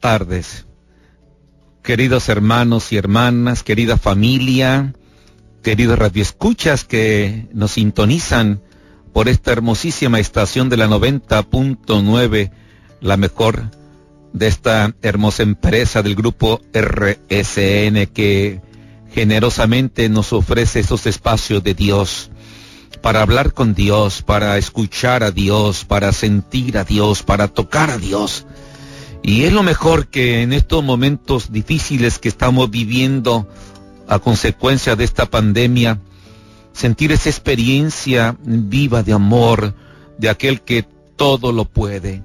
tardes, queridos hermanos y hermanas, querida familia, queridos radioescuchas que nos sintonizan por esta hermosísima estación de la 90.9, la mejor de esta hermosa empresa del grupo RSN que generosamente nos ofrece esos espacios de Dios para hablar con Dios, para escuchar a Dios, para sentir a Dios, para tocar a Dios. Y es lo mejor que en estos momentos difíciles que estamos viviendo a consecuencia de esta pandemia, sentir esa experiencia viva de amor de aquel que todo lo puede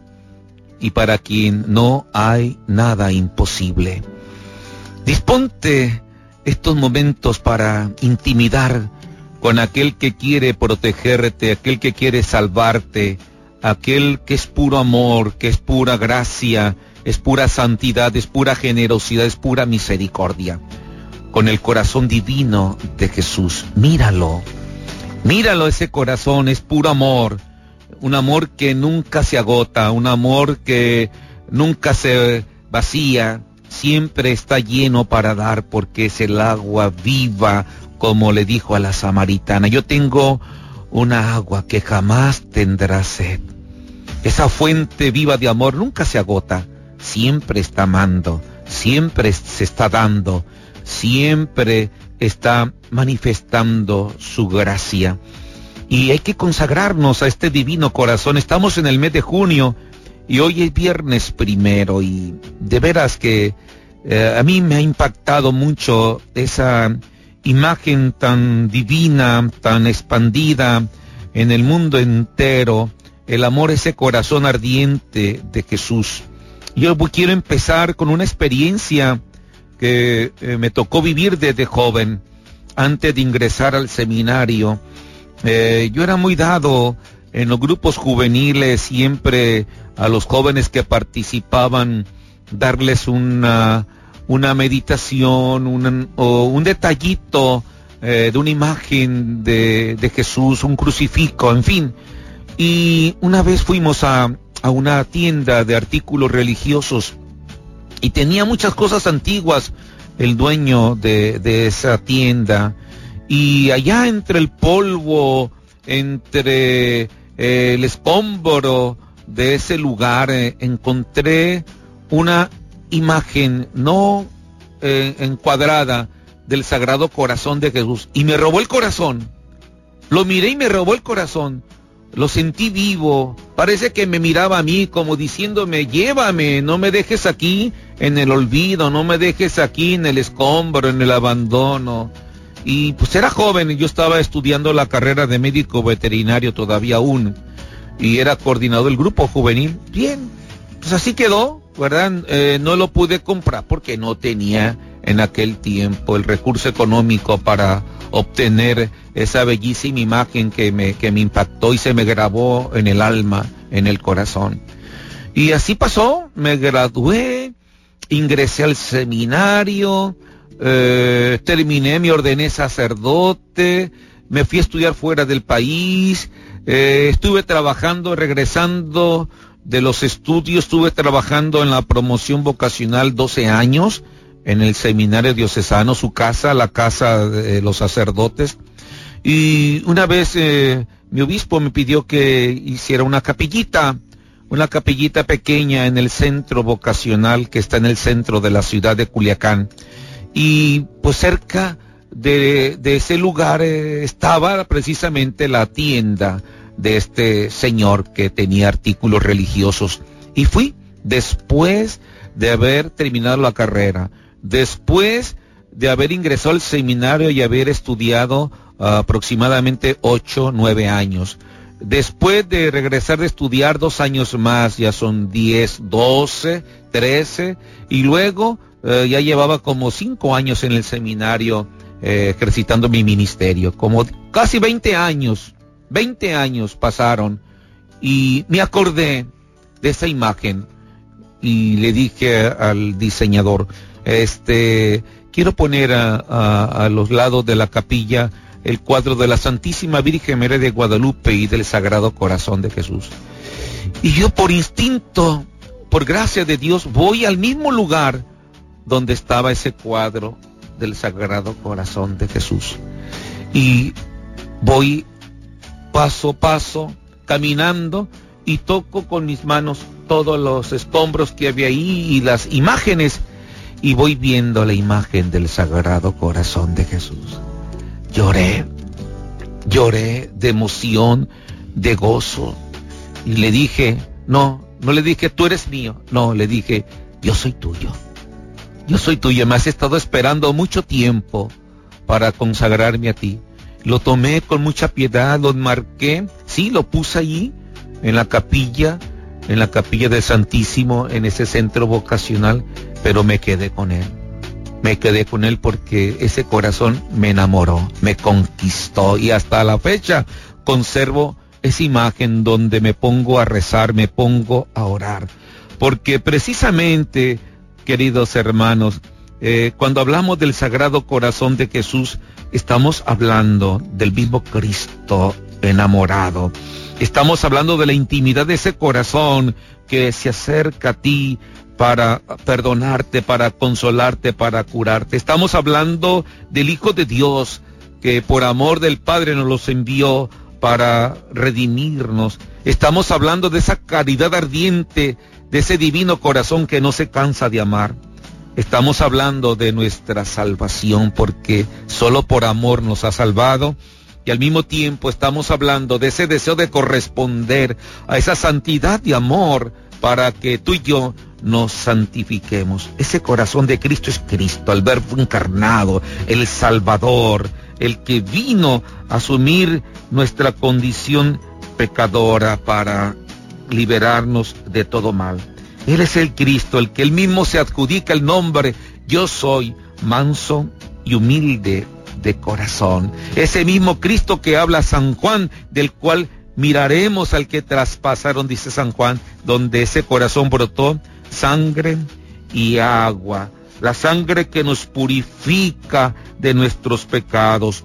y para quien no hay nada imposible. Disponte estos momentos para intimidar con aquel que quiere protegerte, aquel que quiere salvarte, aquel que es puro amor, que es pura gracia, es pura santidad, es pura generosidad, es pura misericordia. Con el corazón divino de Jesús, míralo, míralo ese corazón, es puro amor, un amor que nunca se agota, un amor que nunca se vacía, siempre está lleno para dar porque es el agua viva, como le dijo a la samaritana. Yo tengo una agua que jamás tendrá sed. Esa fuente viva de amor nunca se agota, siempre está amando, siempre se está dando, siempre está manifestando su gracia. Y hay que consagrarnos a este divino corazón. Estamos en el mes de junio y hoy es viernes primero y de veras que eh, a mí me ha impactado mucho esa imagen tan divina, tan expandida en el mundo entero, el amor, ese corazón ardiente de Jesús. Yo quiero empezar con una experiencia que eh, me tocó vivir desde joven, antes de ingresar al seminario. Eh, yo era muy dado en los grupos juveniles, siempre a los jóvenes que participaban, darles una, una meditación o un detallito eh, de una imagen de, de, Jesús, un crucifijo, en fin. Y una vez fuimos a, a una tienda de artículos religiosos y tenía muchas cosas antiguas el dueño de, de esa tienda. Y allá entre el polvo, entre eh, el escombro de ese lugar, eh, encontré una imagen no eh, encuadrada del Sagrado Corazón de Jesús y me robó el corazón. Lo miré y me robó el corazón. Lo sentí vivo. Parece que me miraba a mí como diciéndome, llévame, no me dejes aquí en el olvido, no me dejes aquí en el escombro, en el abandono. Y pues era joven yo estaba estudiando la carrera de médico veterinario todavía aún. Y era coordinador del grupo juvenil. Bien, pues así quedó. ¿Verdad? Eh, no lo pude comprar porque no tenía en aquel tiempo el recurso económico para obtener esa bellísima imagen que me, que me impactó y se me grabó en el alma, en el corazón. Y así pasó, me gradué, ingresé al seminario, eh, terminé, me ordené sacerdote, me fui a estudiar fuera del país, eh, estuve trabajando, regresando de los estudios estuve trabajando en la promoción vocacional 12 años en el seminario diocesano, su casa, la casa de los sacerdotes. Y una vez eh, mi obispo me pidió que hiciera una capillita, una capillita pequeña en el centro vocacional que está en el centro de la ciudad de Culiacán. Y pues cerca de, ese lugar eh, estaba precisamente la tienda de este señor que tenía artículos religiosos. Y fui después de haber terminado la carrera, después de haber ingresado al seminario y haber estudiado aproximadamente ocho, nueve años. Después de regresar de estudiar dos años más, ya son diez, doce, trece, y luego eh, ya llevaba como cinco años en el seminario eh, ejercitando mi ministerio, como casi veinte años 20 años pasaron y me acordé de esa imagen y le dije al diseñador, este, quiero poner a, los lados de la capilla el cuadro de la Santísima Virgen María de Guadalupe y del Sagrado Corazón de Jesús. Y yo por instinto, por gracia de Dios voy al mismo lugar donde estaba ese cuadro del Sagrado Corazón de Jesús. Y voy paso a paso, caminando, y toco con mis manos todos los escombros que había ahí y las imágenes, y voy viendo la imagen del Sagrado Corazón de Jesús. Lloré, lloré de emoción, de gozo, y le dije, no, no le dije, tú eres mío, no, le dije, yo soy tuyo. Yo soy tuyo, me has estado esperando mucho tiempo para consagrarme a ti. Lo tomé con mucha piedad, lo marqué, sí, lo puse allí, en la capilla, en la capilla del Santísimo, en ese centro vocacional, pero me quedé con él. Me quedé con él porque ese corazón me enamoró, me conquistó y hasta la fecha conservo esa imagen donde me pongo a rezar, me pongo a orar. Porque precisamente, queridos hermanos, eh, cuando hablamos del Sagrado Corazón de Jesús, estamos hablando del mismo Cristo enamorado. Estamos hablando de la intimidad de ese corazón que se acerca a ti para perdonarte, para consolarte, para curarte. Estamos hablando del Hijo de Dios que por amor del Padre nos los envió para redimirnos. Estamos hablando de esa caridad ardiente, de ese divino corazón que no se cansa de amar. Estamos hablando de nuestra salvación porque solo por amor nos ha salvado y al mismo tiempo estamos hablando de ese deseo de corresponder a esa santidad y amor para que tú y yo nos santifiquemos. Ese corazón de Cristo es Cristo, el verbo encarnado, el Salvador, el que vino a asumir nuestra condición pecadora para liberarnos de todo mal. Él es el Cristo, el que él mismo se adjudica el nombre, yo soy manso y humilde de corazón. Ese mismo Cristo que habla San Juan, del cual miraremos al que traspasaron, dice San Juan, donde ese corazón brotó sangre y agua. La sangre que nos purifica de nuestros pecados.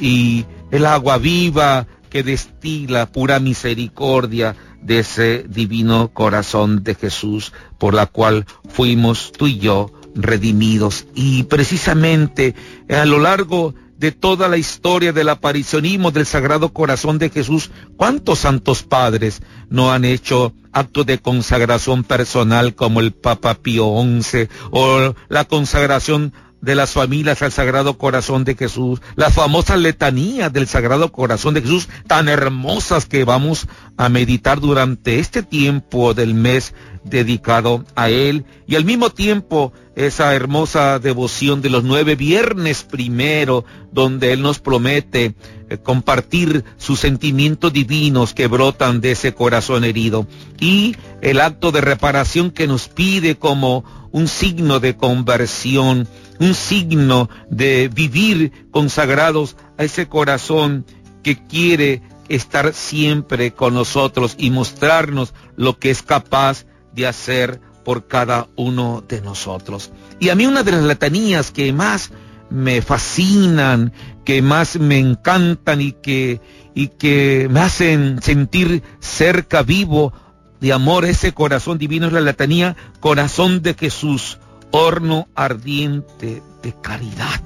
Y el agua viva que destila pura misericordia de ese divino corazón de Jesús por la cual fuimos tú y yo redimidos. Y precisamente a lo largo de toda la historia del aparicionismo del Sagrado Corazón de Jesús, ¿cuántos santos padres no han hecho actos de consagración personal como el Papa Pío XI o la consagración de las familias al Sagrado Corazón de Jesús, las famosas letanías del Sagrado Corazón de Jesús, tan hermosas que vamos a meditar durante este tiempo del mes dedicado a Él, y al mismo tiempo esa hermosa devoción de los nueve viernes primero, donde Él nos promete eh, compartir sus sentimientos divinos que brotan de ese corazón herido, y el acto de reparación que nos pide como un signo de conversión, un signo de vivir consagrados a ese corazón que quiere estar siempre con nosotros y mostrarnos lo que es capaz de hacer por cada uno de nosotros. Y a mí una de las letanías que más me fascinan, que más me encantan y que, y que me hacen sentir cerca, vivo de amor, ese corazón divino es la letanía, corazón de Jesús, horno ardiente de caridad.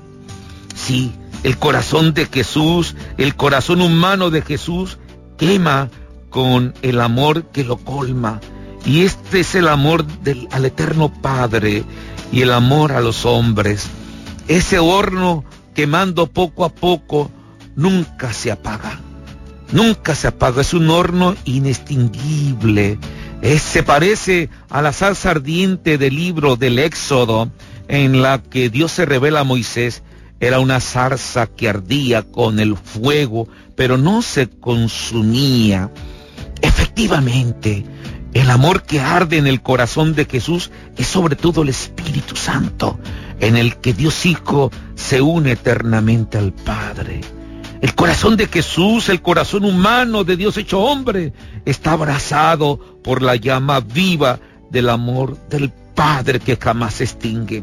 Sí, el corazón de Jesús, el corazón humano de Jesús, quema con el amor que lo colma. Y este es el amor del, al eterno Padre y el amor a los hombres. Ese horno quemando poco a poco nunca se apaga. Nunca se apaga. Es un horno inextinguible se parece a la salsa ardiente del libro del Éxodo en la que Dios se revela a Moisés. Era una zarza que ardía con el fuego, pero no se consumía. Efectivamente, el amor que arde en el corazón de Jesús es sobre todo el Espíritu Santo, en el que Dios Hijo se une eternamente al Padre. El corazón de Jesús, el corazón humano de Dios hecho hombre, está abrazado por la llama viva del amor del Padre que jamás se extingue.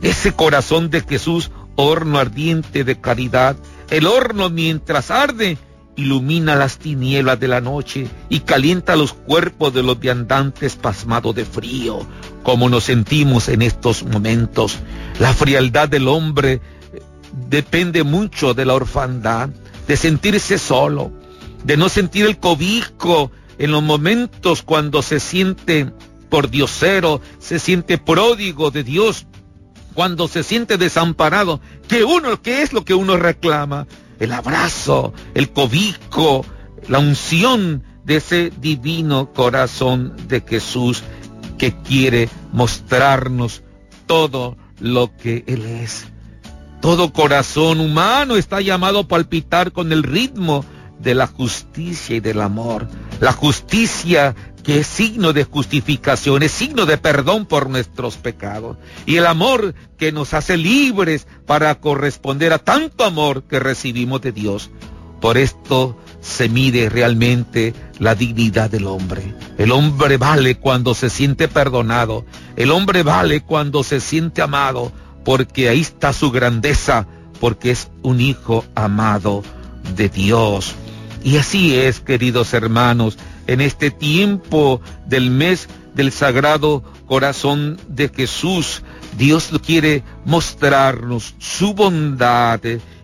Ese corazón de Jesús, horno ardiente de caridad, el horno mientras arde, ilumina las tinieblas de la noche y calienta los cuerpos de los viandantes pasmados de frío, como nos sentimos en estos momentos. La frialdad del hombre depende mucho de la orfandad, de sentirse solo, de no sentir el cobijo en los momentos cuando se siente por diosero, se siente pródigo de Dios, cuando se siente desamparado, que uno, ¿qué es lo que uno reclama? El abrazo, el cobijo, la unción de ese divino corazón de Jesús que quiere mostrarnos todo lo que Él es. Todo corazón humano está llamado a palpitar con el ritmo de la justicia y del amor. La justicia que es signo de justificación, es signo de perdón por nuestros pecados. Y el amor que nos hace libres para corresponder a tanto amor que recibimos de Dios. Por esto se mide realmente la dignidad del hombre. El hombre vale cuando se siente perdonado. El hombre vale cuando se siente amado porque ahí está su grandeza, porque es un hijo amado de Dios. Y así es, queridos hermanos, en este tiempo del mes del Sagrado Corazón de Jesús, Dios quiere mostrarnos su bondad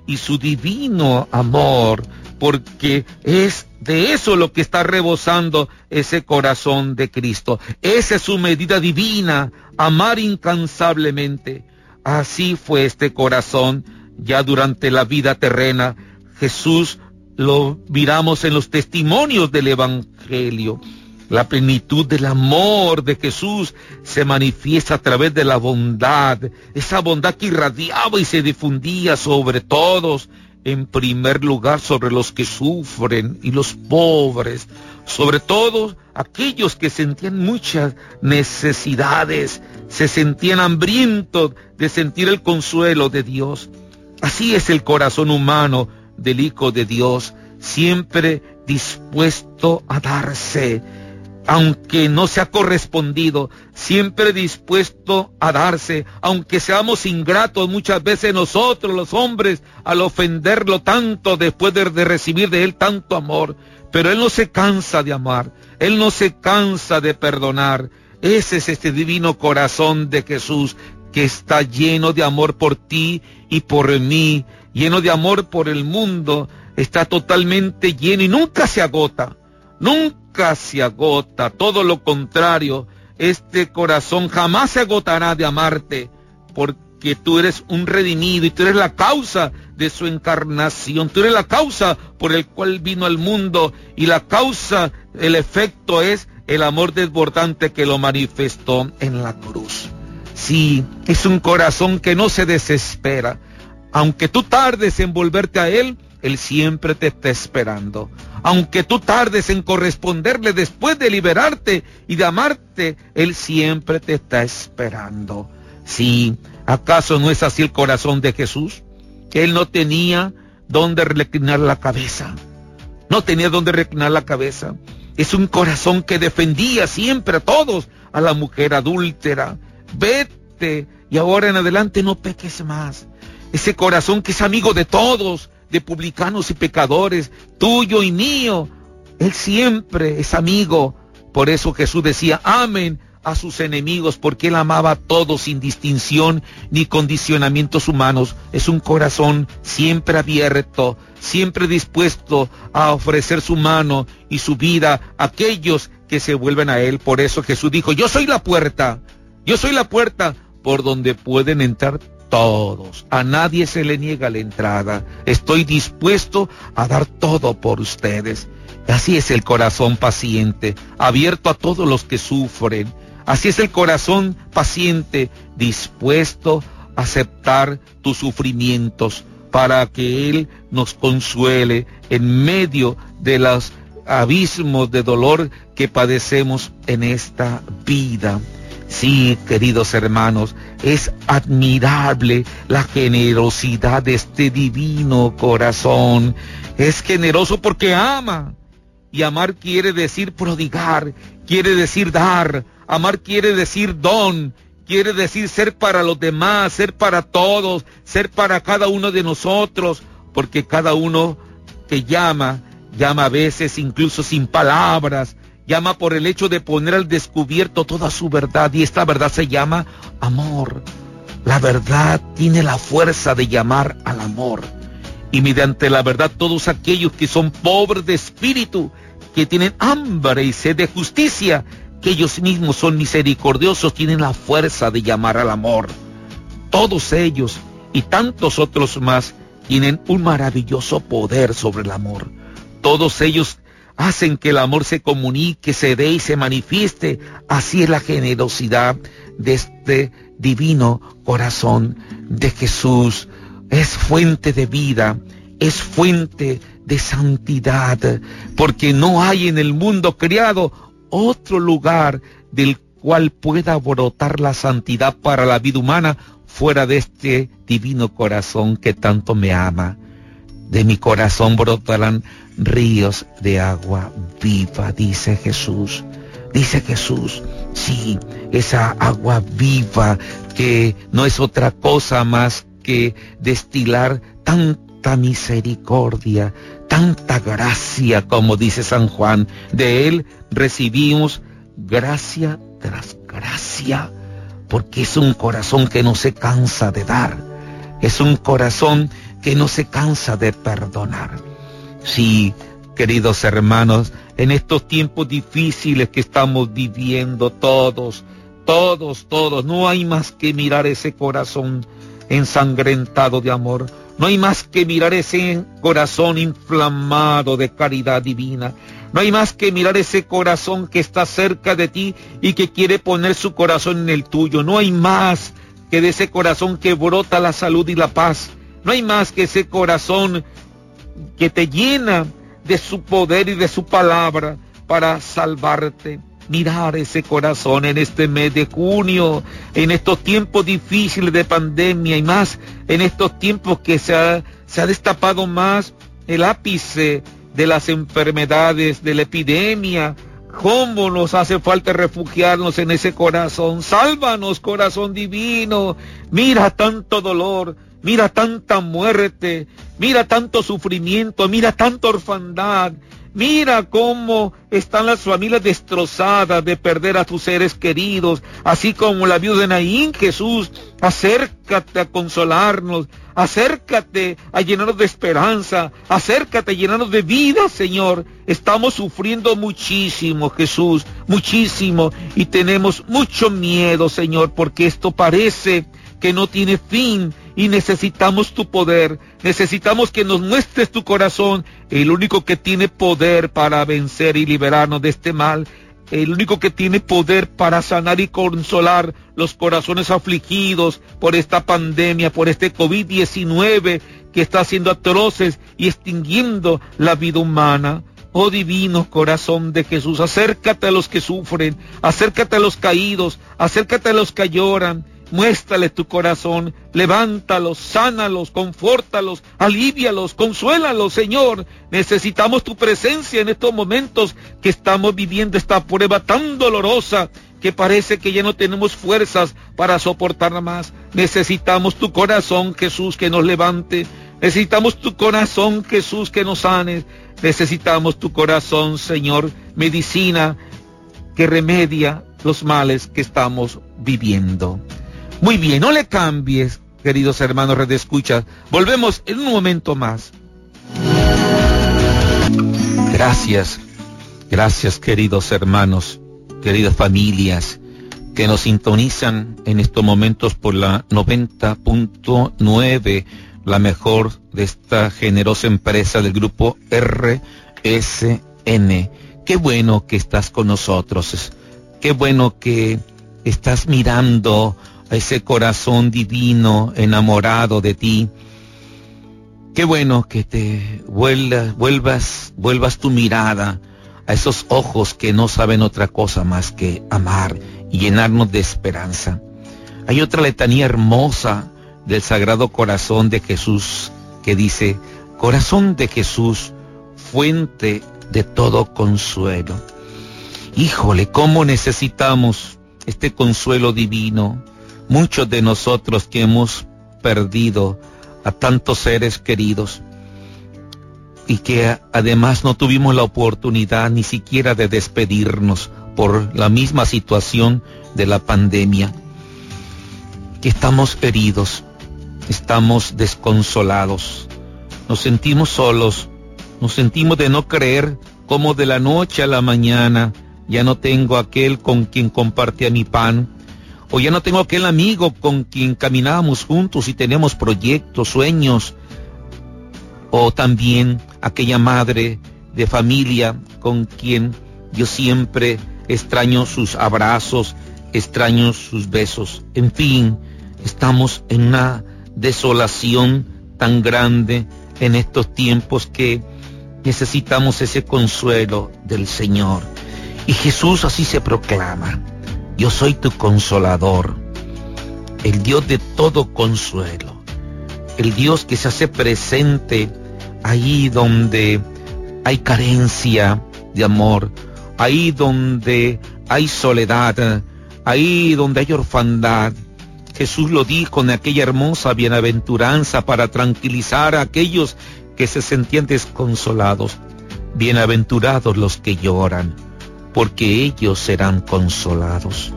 y su divino amor, porque es de eso lo que está rebosando ese corazón de Cristo. Esa es su medida divina, amar incansablemente. Así fue este corazón ya durante la vida terrena. Jesús lo miramos en los testimonios del Evangelio. La plenitud del amor de Jesús se manifiesta a través de la bondad, esa bondad que irradiaba y se difundía sobre todos, en primer lugar sobre los que sufren y los pobres, sobre todo aquellos que sentían muchas necesidades, se sentían hambrientos de sentir el consuelo de Dios. Así es el corazón humano del Hijo de Dios, siempre dispuesto a darse, aunque no se ha correspondido, siempre dispuesto a darse, aunque seamos ingratos muchas veces nosotros los hombres al ofenderlo tanto después de, de recibir de Él tanto amor. Pero Él no se cansa de amar, Él no se cansa de perdonar, ese es este divino corazón de Jesús que está lleno de amor por ti y por mí, lleno de amor por el mundo, está totalmente lleno y nunca se agota, nunca se agota, todo lo contrario, este corazón jamás se agotará de amarte, tú eres un redimido y tú eres la causa de su encarnación, tú eres la causa por el cual vino al mundo y la causa, el efecto es el amor desbordante que lo manifestó en la cruz. Sí, es un corazón que no se desespera. Aunque tú tardes en volverte a Él, Él siempre te está esperando. Aunque tú tardes en corresponderle después de liberarte y de amarte, Él siempre te está esperando. Sí, ¿acaso no es así el corazón de Jesús? Que Él no tenía dónde reclinar la cabeza. No tenía dónde reclinar la cabeza. Es un corazón que defendía siempre a todos, a la mujer adúltera. Vete y ahora en adelante no peques más. Ese corazón que es amigo de todos, de publicanos y pecadores, tuyo y mío. Él siempre es amigo. Por eso Jesús decía, amén a sus enemigos, porque él amaba a todos sin distinción ni condicionamientos humanos. Es un corazón siempre abierto, siempre dispuesto a ofrecer su mano y su vida a aquellos que se vuelven a él. Por eso Jesús dijo, yo soy la puerta, yo soy la puerta por donde pueden entrar todos. A nadie se le niega la entrada. Estoy dispuesto a dar todo por ustedes. Así es el corazón paciente, abierto a todos los que sufren, Así es el corazón paciente, dispuesto a aceptar tus sufrimientos para que Él nos consuele en medio de los abismos de dolor que padecemos en esta vida. Sí, queridos hermanos, es admirable la generosidad de este divino corazón. Es generoso porque ama. Y amar quiere decir prodigar, quiere decir dar, Amar quiere decir don, quiere decir ser para los demás, ser para todos, ser para cada uno de nosotros, porque cada uno que llama llama a veces incluso sin palabras, llama por el hecho de poner al descubierto toda su verdad y esta verdad se llama amor. La verdad tiene la fuerza de llamar al amor. Y mediante la verdad todos aquellos que son pobres de espíritu, que tienen hambre y sed de justicia, que ellos mismos son misericordiosos, tienen la fuerza de llamar al amor. Todos ellos y tantos otros más tienen un maravilloso poder sobre el amor. Todos ellos hacen que el amor se comunique, se dé y se manifieste. Así es la generosidad de este divino corazón de Jesús. Es fuente de vida, es fuente de santidad, porque no hay en el mundo criado otro lugar del cual pueda brotar la santidad para la vida humana fuera de este divino corazón que tanto me ama. De mi corazón brotarán ríos de agua viva, dice Jesús. Dice Jesús, sí, esa agua viva que no es otra cosa más que destilar tanta misericordia, tanta gracia, como dice San Juan. De él recibimos gracia tras gracia, porque es un corazón que no se cansa de dar, es un corazón que no se cansa de perdonar. Sí, queridos hermanos, en estos tiempos difíciles que estamos viviendo todos, todos, todos, no hay más que mirar ese corazón ensangrentado de amor. No hay más que mirar ese corazón inflamado de caridad divina. No hay más que mirar ese corazón que está cerca de ti y que quiere poner su corazón en el tuyo. No hay más que de ese corazón que brota la salud y la paz. No hay más que ese corazón que te llena de su poder y de su palabra para salvarte mirar ese corazón en este mes de junio, en estos tiempos difíciles de pandemia y más en estos tiempos que se ha, destapado más el ápice de las enfermedades, de la epidemia. ¿Cómo nos hace falta refugiarnos en ese corazón? Sálvanos, corazón divino. Mira tanto dolor, mira tanta muerte, mira tanto sufrimiento, mira tanta orfandad, Mira cómo están las familias destrozadas de perder a tus seres queridos, así como la viuda de Naín, Jesús, acércate a consolarnos, acércate a llenarnos de esperanza, acércate a llenarnos de vida, Señor. Estamos sufriendo muchísimo, Jesús, muchísimo, y tenemos mucho miedo, Señor, porque esto parece que no tiene fin y necesitamos tu poder, necesitamos que nos muestres tu corazón, el único que tiene poder para vencer y liberarnos de este mal, el único que tiene poder para sanar y consolar los corazones afligidos por esta pandemia, por este COVID-19 que está haciendo atroces y extinguiendo la vida humana. Oh divino corazón de Jesús, acércate a los que sufren, acércate a los caídos, acércate a los que lloran, Muéstrale tu corazón, levántalos, sánalos, confórtalos, alivialos, consuélalos, Señor. Necesitamos tu presencia en estos momentos que estamos viviendo esta prueba tan dolorosa que parece que ya no tenemos fuerzas para soportar más. Necesitamos tu corazón, Jesús, que nos levante. Necesitamos tu corazón, Jesús, que nos sane. Necesitamos tu corazón, Señor, medicina que remedia los males que estamos viviendo. Muy bien, no le cambies, queridos hermanos Red Escucha. Volvemos en un momento más. Gracias, gracias queridos hermanos, queridas familias que nos sintonizan en estos momentos por la 90.9, la mejor de esta generosa empresa del grupo RSN. Qué bueno que estás con nosotros, qué bueno que estás mirando a ese corazón divino enamorado de ti. Qué bueno que te vuelvas, vuelvas, tu mirada a esos ojos que no saben otra cosa más que amar y llenarnos de esperanza. Hay otra letanía hermosa del Sagrado Corazón de Jesús que dice, Corazón de Jesús, fuente de todo consuelo. Híjole, ¿cómo necesitamos este consuelo divino? Muchos de nosotros que hemos perdido a tantos seres queridos. y que además no tuvimos la oportunidad ni siquiera de despedirnos por la misma situación de la pandemia, que estamos heridos, estamos desconsolados, nos sentimos solos, nos sentimos de no creer como de la noche a la mañana ya no tengo aquel con quien compartía mi pan, o ya no tengo aquel amigo con quien caminábamos juntos y tenemos proyectos, sueños, o también aquella madre de familia con quien yo siempre extraño sus abrazos, extraño sus besos. En fin, estamos en una desolación tan grande en estos tiempos que necesitamos ese consuelo del Señor. Y Jesús así se proclama, yo soy tu consolador, el Dios de todo consuelo, el Dios que se hace presente ahí donde hay carencia de amor, ahí donde hay soledad, ahí donde hay orfandad. Jesús lo dijo en aquella hermosa bienaventuranza para tranquilizar a aquellos que se sentían desconsolados. Bienaventurados los que lloran, porque ellos serán consolados.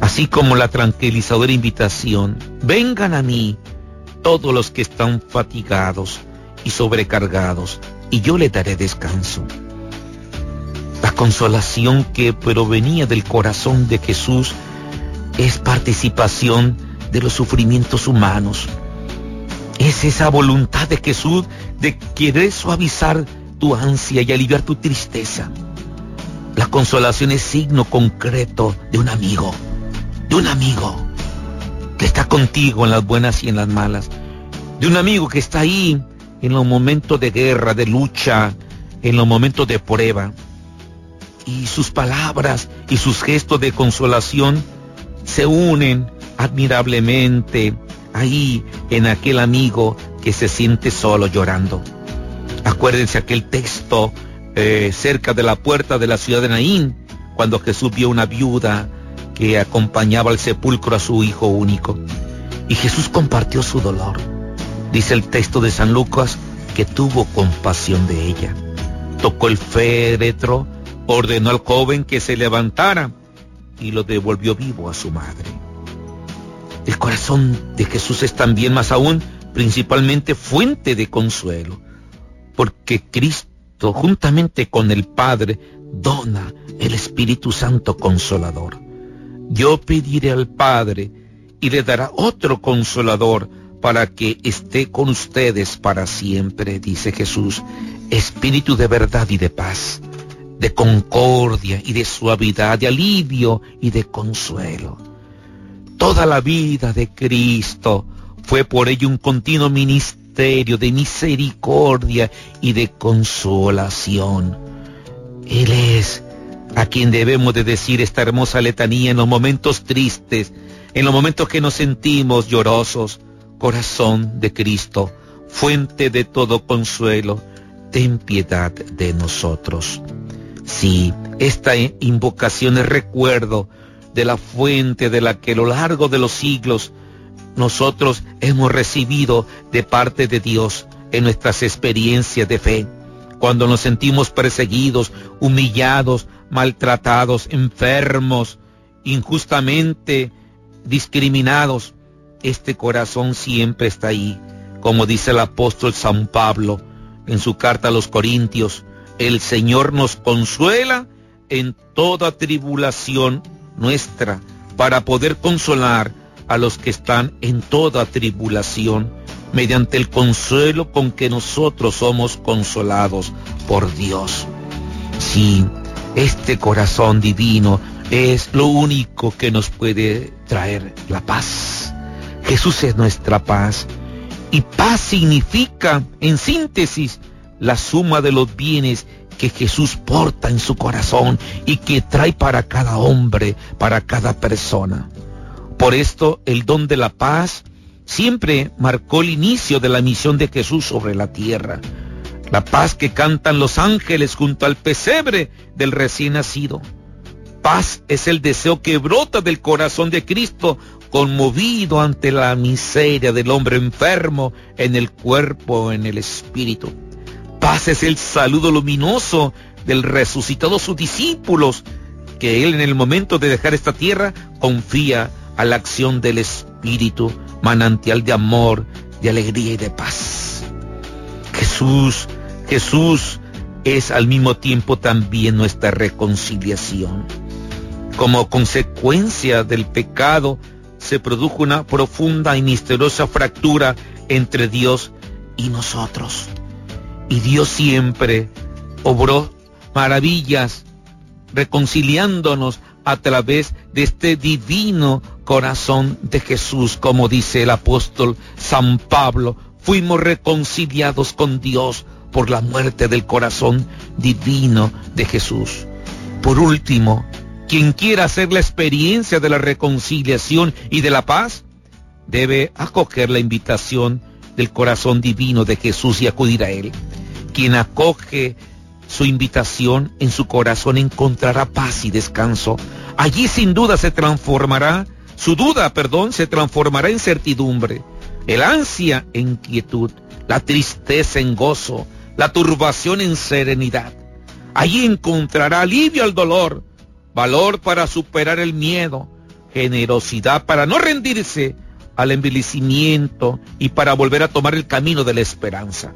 Así como la tranquilizadora invitación, vengan a mí todos los que están fatigados y sobrecargados, y yo les daré descanso. La consolación que provenía del corazón de Jesús es participación de los sufrimientos humanos es esa voluntad de Jesús de querer suavizar tu ansia y aliviar tu tristeza. La consolación es signo concreto de un amigo, de un amigo que está contigo en las buenas y en las malas, de un amigo que está ahí en los momentos de guerra, de lucha, en los momentos de prueba. Y sus palabras y sus gestos de consolación se unen admirablemente ahí en aquel amigo que se siente solo llorando. Acuérdense aquel texto eh, cerca de la puerta de la ciudad de Naín, cuando Jesús vio una viuda que acompañaba al sepulcro a su hijo único. Y Jesús compartió su dolor. Dice el texto de San Lucas que tuvo compasión de ella. Tocó el féretro, ordenó al joven que se levantara y lo devolvió vivo a su madre. El corazón de Jesús es también más aún principalmente fuente de consuelo, porque Cristo juntamente con el Padre dona el Espíritu Santo consolador. Yo pediré al Padre y le dará otro consolador para que esté con ustedes para siempre, dice Jesús, Espíritu de verdad y de paz, de concordia y de suavidad, de alivio y de consuelo Toda la vida de Cristo fue por ello un continuo ministerio de misericordia y de consolación. Él es a quien debemos de decir esta hermosa letanía en los momentos tristes, en los momentos que nos sentimos llorosos. Corazón de Cristo, fuente de todo consuelo, ten piedad de nosotros. Sí, esta invocación es recuerdo de la fuente de la que a lo largo de los siglos nosotros hemos recibido de parte de Dios en nuestras experiencias de fe. Cuando nos sentimos perseguidos, humillados, maltratados, enfermos, injustamente discriminados, este corazón siempre está ahí. Como dice el apóstol San Pablo en su carta a los Corintios, el Señor nos consuela en toda tribulación nuestra para poder consolar a los que están en toda tribulación, mediante el consuelo con que nosotros somos consolados por Dios. Sí, este corazón divino es lo único que nos puede traer la paz. Jesús es nuestra paz. Y paz significa, en síntesis, la suma de los bienes que Jesús porta en su corazón y que trae para cada hombre, para cada persona. Por esto el don de la paz siempre marcó el inicio de la misión de Jesús sobre la tierra. La paz que cantan los ángeles junto al pesebre del recién nacido. Paz es el deseo que brota del corazón de Cristo, conmovido ante la miseria del hombre enfermo en el cuerpo, en el espíritu. Paz es el saludo luminoso del resucitado sus discípulos, que él en el momento de dejar esta tierra confía a la acción del Espíritu, manantial de amor, de alegría y de paz. Jesús, Jesús es al mismo tiempo también nuestra reconciliación. Como consecuencia del pecado se produjo una profunda y misteriosa fractura entre Dios y nosotros. Y Dios siempre obró maravillas reconciliándonos a través de este divino corazón de Jesús, como dice el apóstol San Pablo, fuimos reconciliados con Dios por la muerte del corazón divino de Jesús. Por último, quien quiera hacer la experiencia de la reconciliación y de la paz, debe acoger la invitación del corazón divino de Jesús y acudir a Él. Quien acoge su invitación en su corazón encontrará paz y descanso. Allí sin duda se transformará, su duda, perdón, se transformará en certidumbre, el ansia en quietud, la tristeza en gozo, la turbación en serenidad. Allí encontrará alivio al dolor, valor para superar el miedo, generosidad para no rendirse al envilecimiento y para volver a tomar el camino de la esperanza.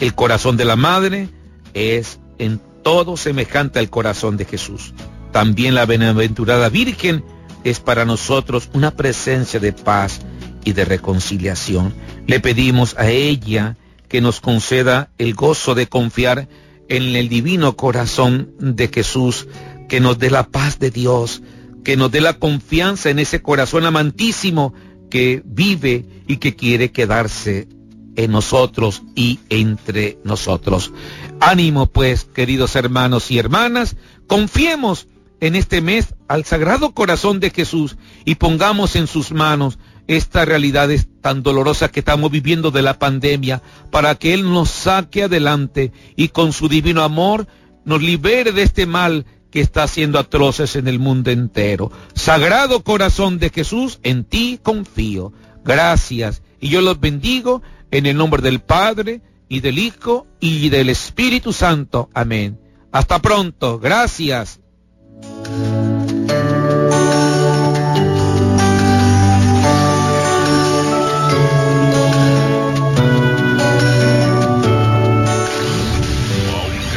El corazón de la madre es en todo semejante al corazón de Jesús. También la bienaventurada Virgen es para nosotros una presencia de paz y de reconciliación. Le pedimos a ella que nos conceda el gozo de confiar en el divino corazón de Jesús, que nos dé la paz de Dios, que nos dé la confianza en ese corazón amantísimo que vive y que quiere quedarse en nosotros y entre nosotros. Ánimo pues, queridos hermanos y hermanas, confiemos en este mes al Sagrado Corazón de Jesús y pongamos en sus manos esta realidad tan dolorosa que estamos viviendo de la pandemia para que Él nos saque adelante y con su divino amor nos libere de este mal que está haciendo atroces en el mundo entero. Sagrado Corazón de Jesús, en ti confío. Gracias. Y yo los bendigo en el nombre del Padre, y del Hijo, y del Espíritu Santo. Amén. Hasta pronto. Gracias. Aunque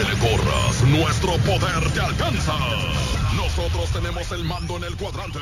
le corras, nuestro poder te alcanza. Nosotros tenemos el mando en el cuadrante.